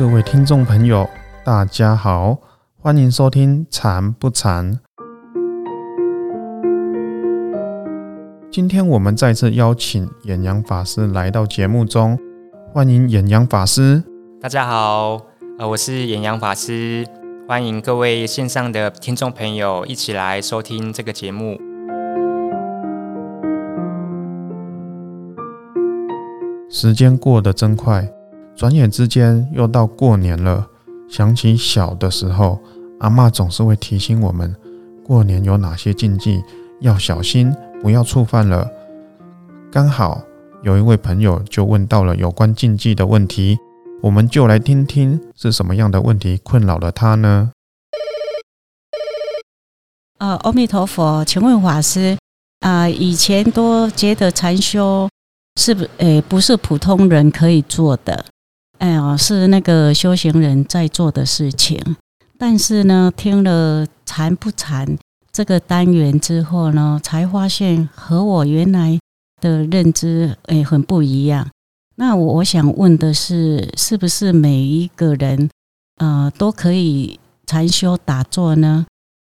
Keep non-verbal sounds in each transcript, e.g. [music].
各位听众朋友，大家好，欢迎收听《禅不禅》。今天我们再次邀请演阳法师来到节目中，欢迎演阳法师。大家好，呃，我是演阳法师，欢迎各位线上的听众朋友一起来收听这个节目。时间过得真快，转眼之间又到过年了。想起小的时候，阿嬷总是会提醒我们，过年有哪些禁忌要小心，不要触犯了。刚好有一位朋友就问到了有关禁忌的问题，我们就来听听是什么样的问题困扰了他呢？呃，阿弥陀佛，请问法师，啊，以前都觉得禅修。是不？诶，不是普通人可以做的，哎呀，是那个修行人在做的事情。但是呢，听了禅不禅这个单元之后呢，才发现和我原来的认知诶很不一样。那我我想问的是，是不是每一个人呃都可以禅修打坐呢？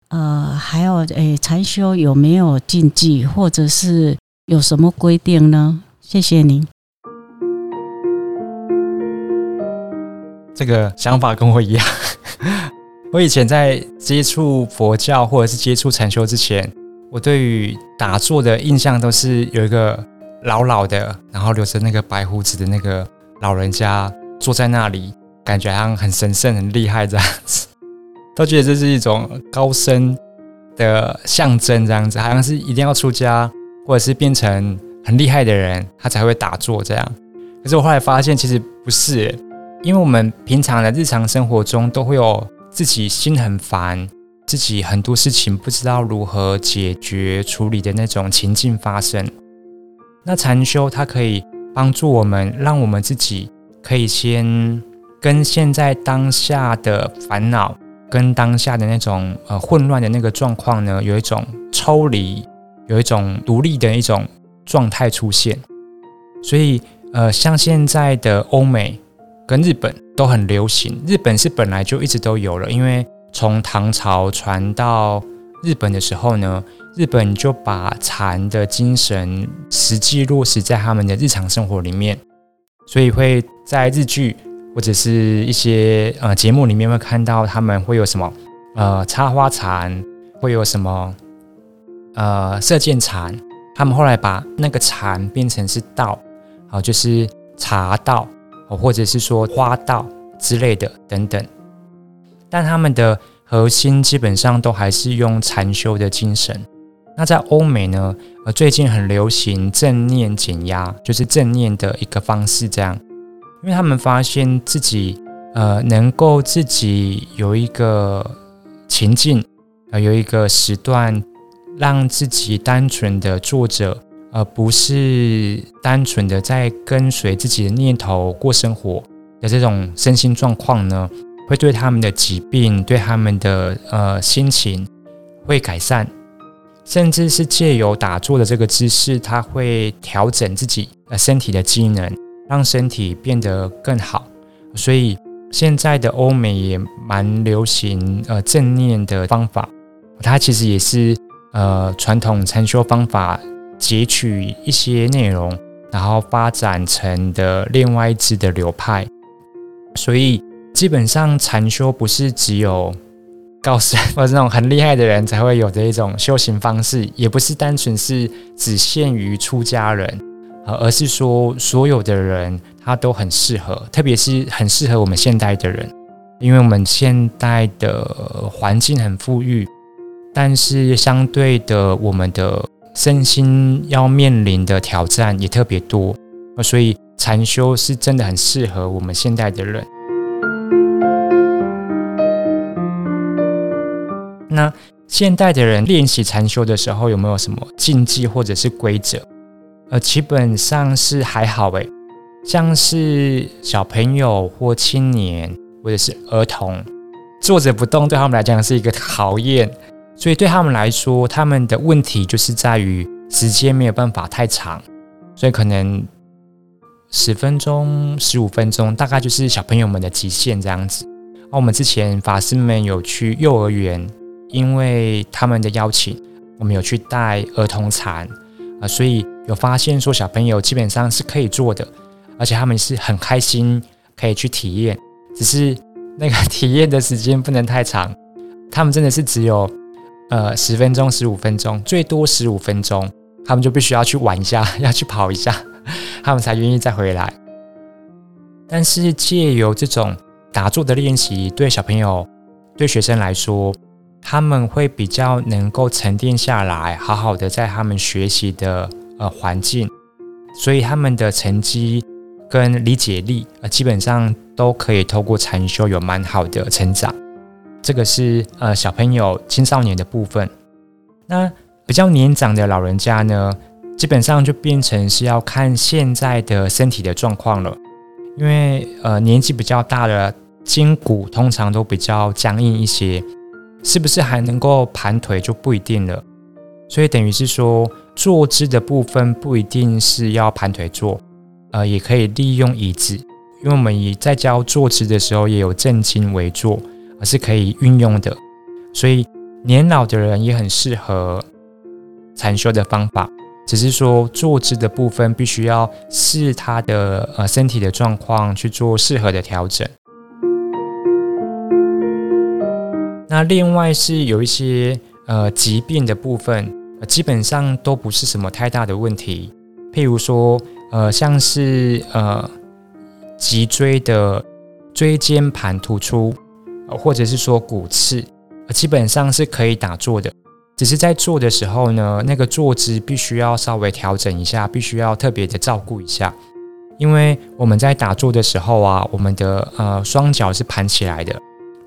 呃，还有诶，禅修有没有禁忌，或者是有什么规定呢？谢谢您。这个想法跟我一样。[laughs] 我以前在接触佛教或者是接触禅修之前，我对于打坐的印象都是有一个老老的，然后留着那个白胡子的那个老人家坐在那里，感觉好像很神圣、很厉害这样子，[laughs] 都觉得这是一种高深的象征，这样子好像是一定要出家或者是变成。很厉害的人，他才会打坐这样。可是我后来发现，其实不是，因为我们平常的日常生活中都会有自己心很烦，自己很多事情不知道如何解决处理的那种情境发生。那禅修它可以帮助我们，让我们自己可以先跟现在当下的烦恼，跟当下的那种呃混乱的那个状况呢，有一种抽离，有一种独立的一种。状态出现，所以呃，像现在的欧美跟日本都很流行。日本是本来就一直都有了，因为从唐朝传到日本的时候呢，日本就把禅的精神实际落实在他们的日常生活里面，所以会在日剧或者是一些呃节目里面会看到他们会有什么呃插花禅，会有什么呃射箭禅。他们后来把那个禅变成是道，好，就是茶道，或者是说花道之类的等等。但他们的核心基本上都还是用禅修的精神。那在欧美呢，呃，最近很流行正念减压，就是正念的一个方式，这样，因为他们发现自己呃能够自己有一个情境，呃，有一个时段。让自己单纯的坐着，而不是单纯的在跟随自己的念头过生活的这种身心状况呢，会对他们的疾病、对他们的呃心情会改善，甚至是借由打坐的这个姿势，它会调整自己呃身体的机能，让身体变得更好。所以现在的欧美也蛮流行呃正念的方法，它其实也是。呃，传统禅修方法截取一些内容，然后发展成的另外一支的流派。所以基本上禅修不是只有高僧或者那种很厉害的人才会有的一种修行方式，也不是单纯是只限于出家人，而是说所有的人他都很适合，特别是很适合我们现代的人，因为我们现代的环境很富裕。但是相对的，我们的身心要面临的挑战也特别多，所以禅修是真的很适合我们现代的人。那现代的人练习禅修的时候，有没有什么禁忌或者是规则？呃，基本上是还好诶，像是小朋友或青年或者是儿童坐着不动，对他们来讲是一个考验。所以对他们来说，他们的问题就是在于时间没有办法太长，所以可能十分钟、十五分钟，大概就是小朋友们的极限这样子。那我们之前法师们有去幼儿园，因为他们的邀请，我们有去带儿童禅啊，所以有发现说小朋友基本上是可以做的，而且他们是很开心可以去体验，只是那个 [laughs] 体验的时间不能太长，他们真的是只有呃十分钟、十五分钟，最多十五分钟，他们就必须要去玩一下，[laughs] 要去跑一下，他们才愿意再回来。但是借由这种。打坐的练习对小朋友、对学生来说，他们会比较能够沉淀下来，好好的在他们学习的呃环境，所以他们的成绩跟理解力呃基本上都可以透过禅修有蛮好的成长。这个是呃小朋友、青少年的部分。那比较年长的老人家呢，基本上就变成是要看现在的身体的状况了，因为呃年纪比较大的。筋骨通常都比较僵硬一些，是不是还能够盘腿就不一定了。所以等于是说，坐姿的部分不一定是要盘腿坐，呃，也可以利用椅子，因为我们以在教坐姿的时候也有正襟危坐，而是可以运用的。所以年老的人也很适合禅修的方法，只是说坐姿的部分必须要视他的呃身体的状况去做适合的调整。那另外是有一些呃疾病的部分，基本上都不是什么太大的问题。譬如说，呃，像是呃脊椎的椎间盘突出，或者是说骨刺，基本上是可以打坐的。只是在坐的时候呢，那个坐姿必须要稍微调整一下，必须要特别的照顾一下。因为我们在打坐的时候啊，我们的呃双脚是盘起来的。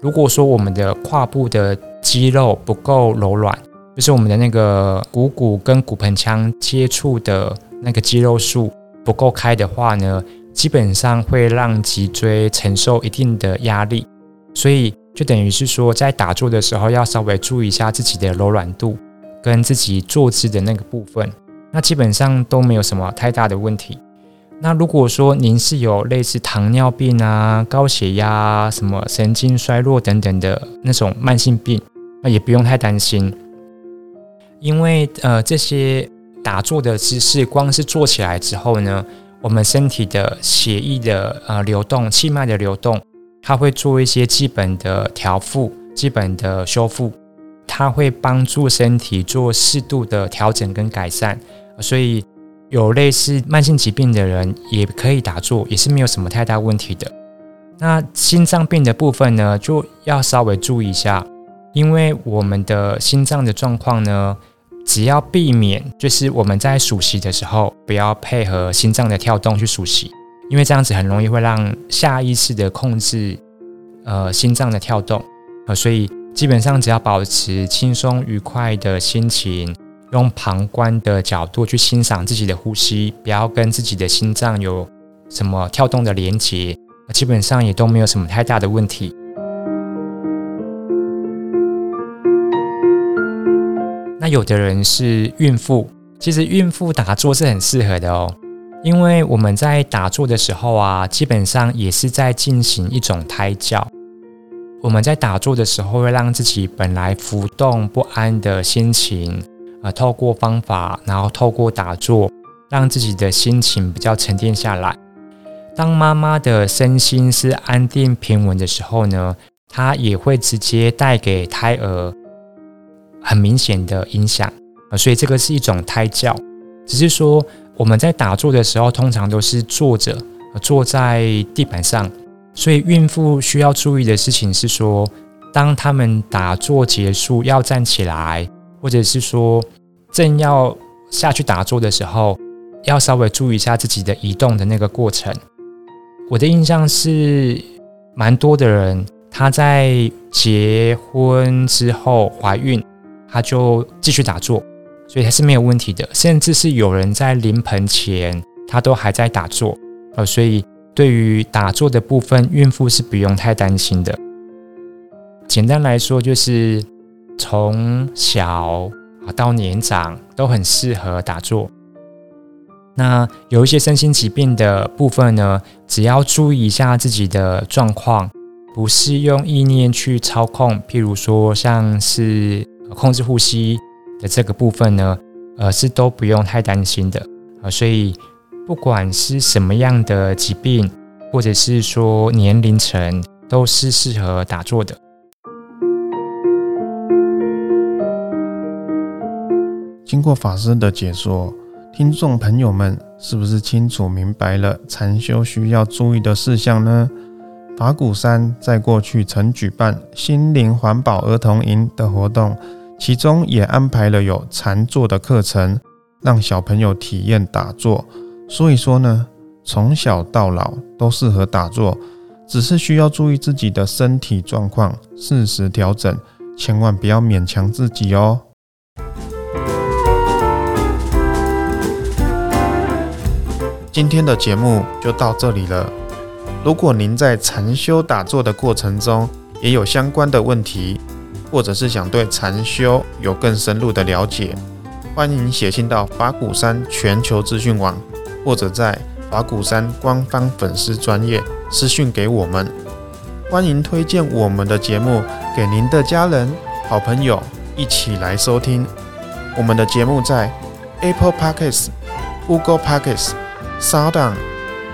如果说我们的胯部的肌肉不够柔软，就是我们的那个股骨跟骨盆腔接触的那个肌肉束不够开的话呢，基本上会让脊椎承受一定的压力，所以就等于是说，在打坐的时候要稍微注意一下自己的柔软度跟自己坐姿的那个部分，那基本上都没有什么太大的问题。那如果说您是有类似糖尿病啊、高血压、什么神经衰弱等等的那种慢性病，那也不用太担心，因为呃这些打坐的姿势，光是坐起来之后呢，我们身体的血液的呃流动、气脉的流动，它会做一些基本的调复、基本的修复，它会帮助身体做适度的调整跟改善，所以。有类似慢性疾病的人也可以打坐，也是没有什么太大问题的。那心脏病的部分呢，就要稍微注意一下，因为我们的心脏的状况呢，只要避免就是我们在数息的时候不要配合心脏的跳动去数息，因为这样子很容易会让下意识的控制呃心脏的跳动呃，所以基本上只要保持轻松愉快的心情。用旁观的角度去欣赏自己的呼吸，不要跟自己的心脏有什么跳动的连接，基本上也都没有什么太大的问题。那有的人是孕妇，其实孕妇打坐是很适合的哦，因为我们在打坐的时候啊，基本上也是在进行一种胎教。我们在打坐的时候，会让自己本来浮动不安的心情。啊，透过方法，然后透过打坐，让自己的心情比较沉淀下来。当妈妈的身心是安定平稳的时候呢，她也会直接带给胎儿很明显的影响啊。所以这个是一种胎教，只是说我们在打坐的时候，通常都是坐着，坐在地板上。所以孕妇需要注意的事情是说，当他们打坐结束要站起来。或者是说，正要下去打坐的时候，要稍微注意一下自己的移动的那个过程。我的印象是，蛮多的人他在结婚之后怀孕，他就继续打坐，所以还是没有问题的。甚至是有人在临盆前，他都还在打坐，呃，所以对于打坐的部分，孕妇是不用太担心的。简单来说，就是。从小啊到年长都很适合打坐。那有一些身心疾病的部分呢，只要注意一下自己的状况，不是用意念去操控，譬如说像是控制呼吸的这个部分呢，呃，是都不用太担心的啊。所以不管是什么样的疾病，或者是说年龄层，都是适合打坐的。经过法师的解说。听众朋友们，是不是清楚明白了禅修需要注意的事项呢？法鼓山在过去曾举办心灵环保儿童营的活动，其中也安排了有禅坐的课程，让小朋友体验打坐。所以说呢，从小到老都适合打坐，只是需要注意自己的身体状况，适时调整，千万不要勉强自己哦。今天的节目就到这里了。如果您在禅修打坐的过程中也有相关的问题，或者是想对禅修有更深入的了解，欢迎写信到法鼓山全球资讯网，或者在法鼓山官方粉丝专业私讯给我们。欢迎推荐我们的节目给您的家人、好朋友一起来收听。我们的节目在 Apple Podcasts、Google Podcasts。Sound、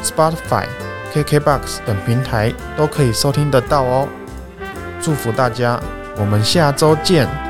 Spotify、KKBox 等平台都可以收听得到哦。祝福大家，我们下周见。